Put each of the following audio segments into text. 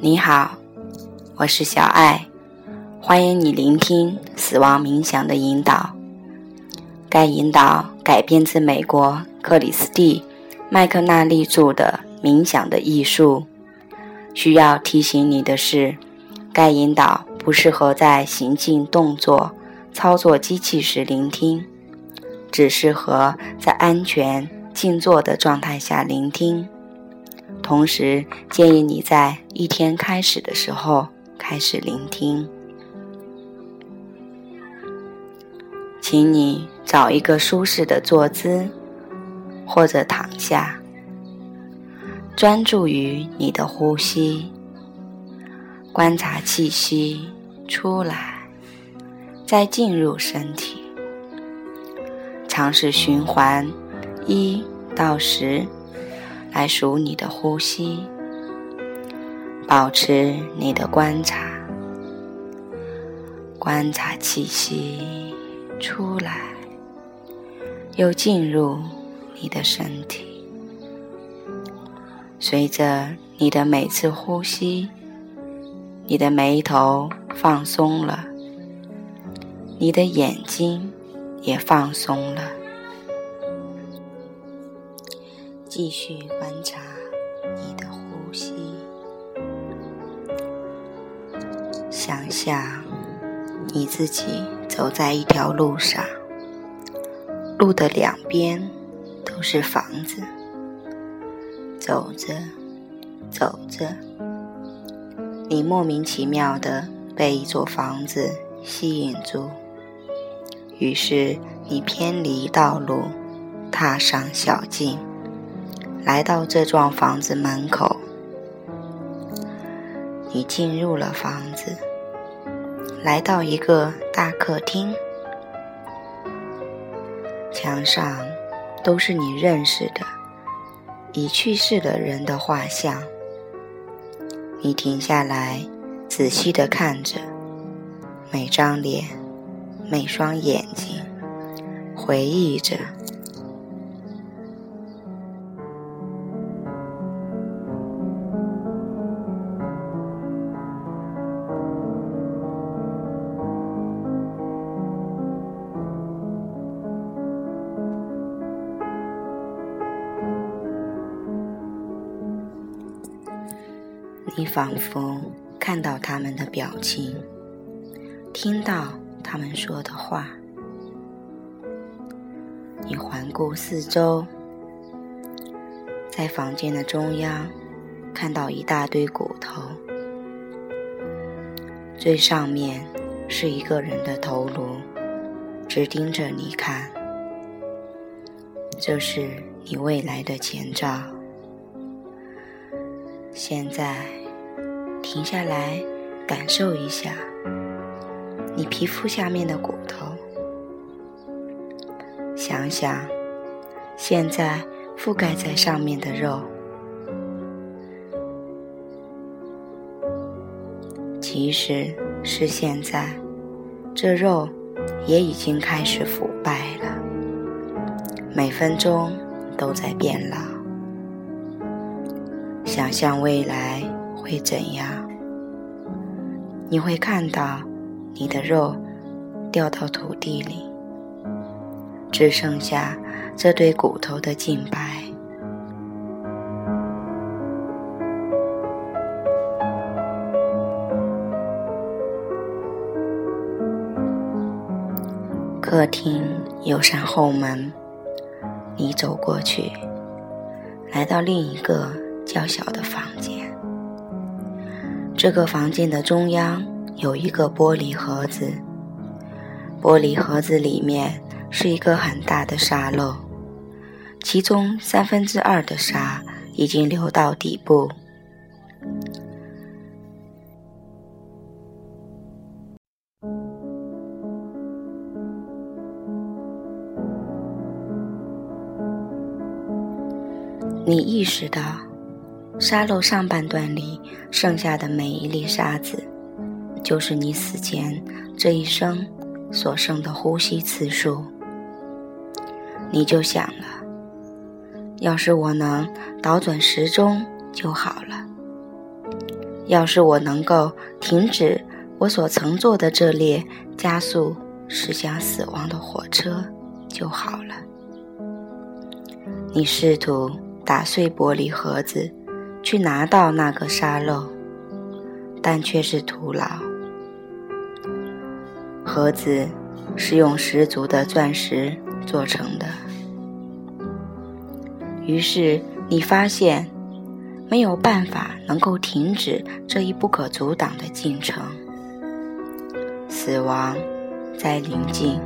你好，我是小爱，欢迎你聆听死亡冥想的引导。该引导改编自美国克里斯蒂·麦克纳利著的《冥想的艺术》。需要提醒你的是，该引导不适合在行进、动作、操作机器时聆听，只适合在安全静坐的状态下聆听。同时，建议你在一天开始的时候开始聆听。请你找一个舒适的坐姿，或者躺下，专注于你的呼吸，观察气息出来，再进入身体，尝试循环一到十。来数你的呼吸，保持你的观察，观察气息出来，又进入你的身体。随着你的每次呼吸，你的眉头放松了，你的眼睛也放松了。继续观察你的呼吸，想象你自己走在一条路上，路的两边都是房子。走着，走着，你莫名其妙的被一座房子吸引住，于是你偏离道路，踏上小径。来到这幢房子门口，你进入了房子，来到一个大客厅，墙上都是你认识的已去世的人的画像。你停下来，仔细的看着每张脸、每双眼睛，回忆着。你仿佛看到他们的表情，听到他们说的话。你环顾四周，在房间的中央看到一大堆骨头，最上面是一个人的头颅，直盯着你看。这是你未来的前兆。现在。停下来，感受一下你皮肤下面的骨头。想想现在覆盖在上面的肉，即使是现在，这肉也已经开始腐败了，每分钟都在变老。想象未来。会怎样？你会看到你的肉掉到土地里，只剩下这堆骨头的净白。客厅有扇后门，你走过去，来到另一个较小的房间。这个房间的中央有一个玻璃盒子，玻璃盒子里面是一个很大的沙漏，其中三分之二的沙已经流到底部。你意识到。沙漏上半段里剩下的每一粒沙子，就是你死前这一生所剩的呼吸次数。你就想了，要是我能倒转时钟就好了。要是我能够停止我所乘坐的这列加速驶向死亡的火车就好了。你试图打碎玻璃盒子，去拿到那个沙漏，但却是徒劳。盒子是用十足的钻石做成的，于是你发现。没有办法能够停止这一不可阻挡的进程，死亡在临近，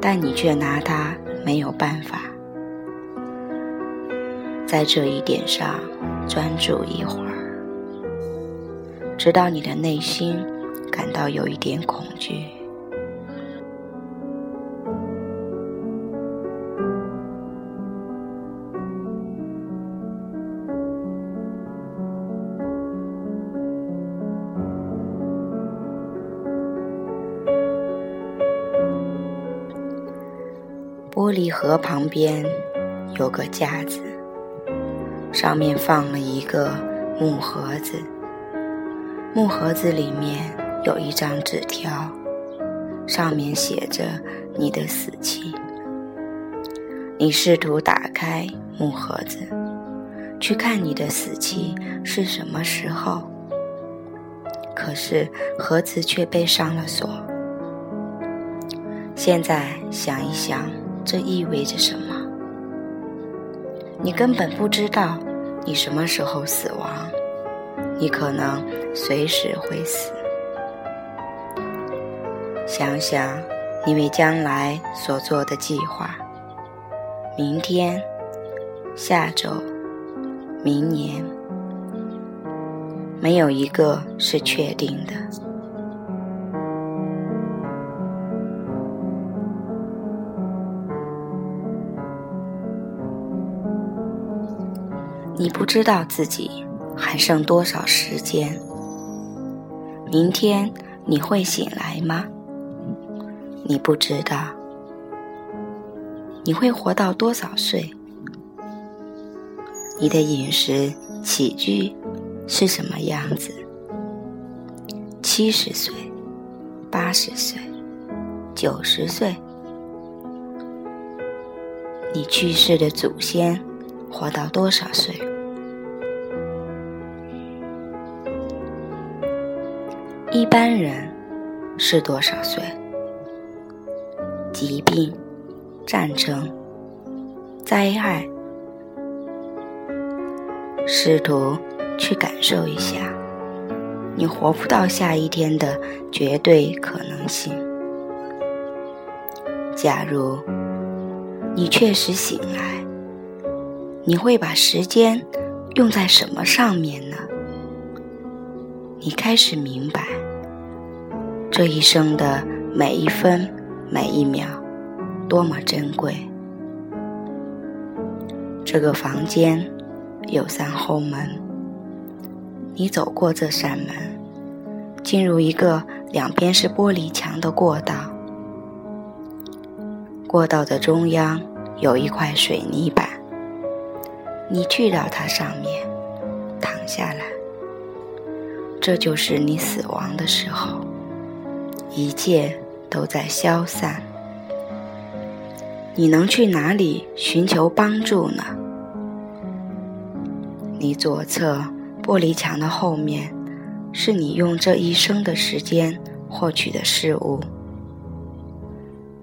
但你却拿它没有办法。在这一点上专注一会儿，直到你的内心感到有一点恐惧。玻璃盒旁边有个架子，上面放了一个木盒子。木盒子里面有一张纸条，上面写着你的死期。你试图打开木盒子，去看你的死期是什么时候，可是盒子却被上了锁。现在想一想。这意味着什么？你根本不知道你什么时候死亡，你可能随时会死。想想你为将来所做的计划，明天、下周、明年，没有一个是确定的。你不知道自己还剩多少时间？明天你会醒来吗？你不知道。你会活到多少岁？你的饮食起居是什么样子？七十岁、八十岁、九十岁？你去世的祖先活到多少岁？一般人是多少岁？疾病、战争、灾害，试图去感受一下你活不到下一天的绝对可能性。假如你确实醒来，你会把时间用在什么上面呢？你开始明白，这一生的每一分每一秒多么珍贵。这个房间有扇后门，你走过这扇门，进入一个两边是玻璃墙的过道。过道的中央有一块水泥板，你去到它上面，躺下来。这就是你死亡的时候，一切都在消散。你能去哪里寻求帮助呢？你左侧玻璃墙的后面，是你用这一生的时间获取的事物，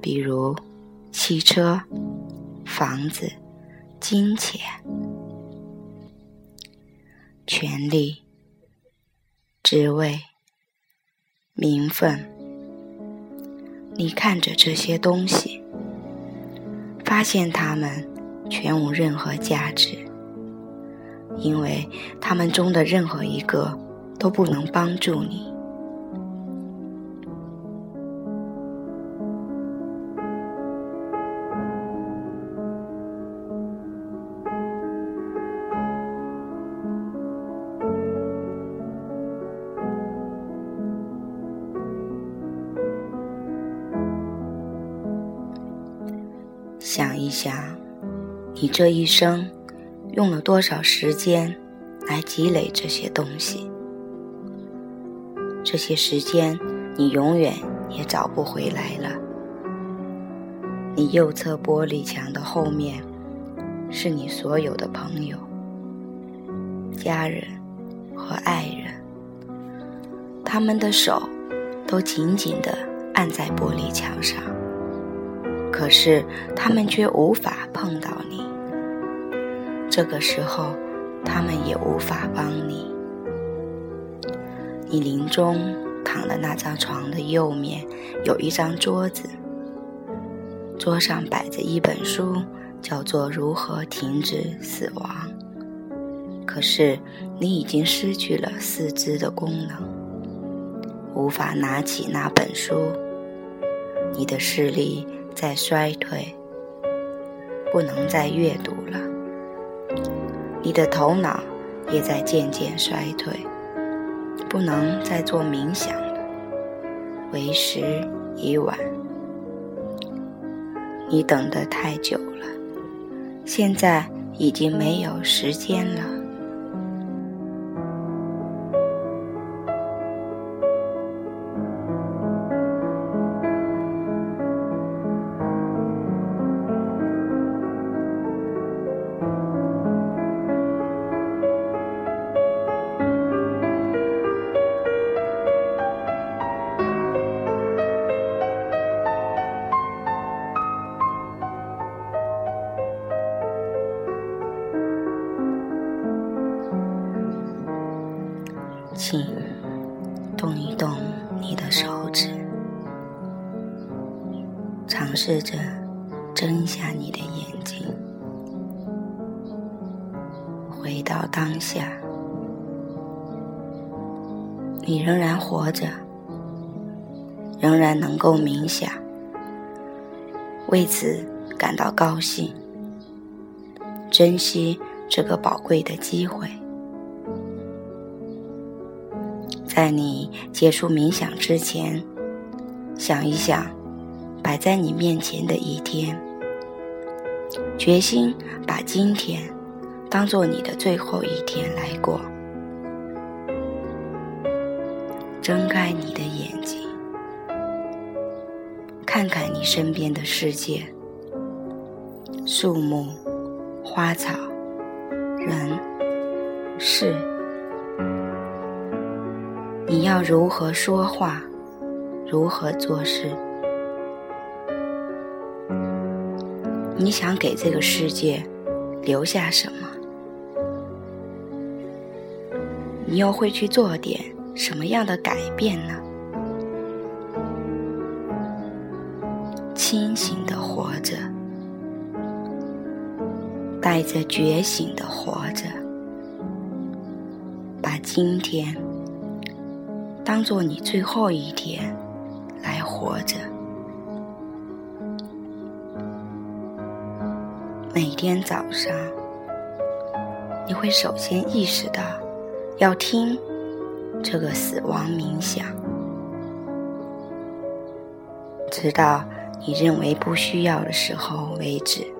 比如汽车、房子、金钱、权利。职位、名分，你看着这些东西，发现它们全无任何价值，因为它们中的任何一个都不能帮助你。你这一生用了多少时间来积累这些东西？这些时间你永远也找不回来了。你右侧玻璃墙的后面，是你所有的朋友、家人和爱人，他们的手都紧紧地按在玻璃墙上，可是他们却无法碰到你。这个时候，他们也无法帮你。你临终躺的那张床的右面有一张桌子。桌上摆着一本书，叫做《如何停止死亡》。可是你已经失去了四肢的功能，无法拿起那本书。你的视力在衰退，不能再阅读了。你的头脑也在渐渐衰退，不能再做冥想了。为时已晚。你等得太久了，现在已经没有时间了。请动一动你的手指，尝试着睁一下你的眼睛，回到当下。你仍然活着，仍然能够冥想，为此感到高兴，珍惜这个宝贵的机会。在你结束冥想之前，想一想摆在你面前的一天，决心把今天当做你的最后一天来过。睁开你的眼睛，看看你身边的世界：树木、花草、人、事。你要如何说话，如何做事？你想给这个世界留下什么？你又会去做点什么样的改变呢？清醒的活着，带着觉醒的活着，把今天。当做你最后一天来活着，每天早上，你会首先意识到要听这个死亡冥想，直到你认为不需要的时候为止。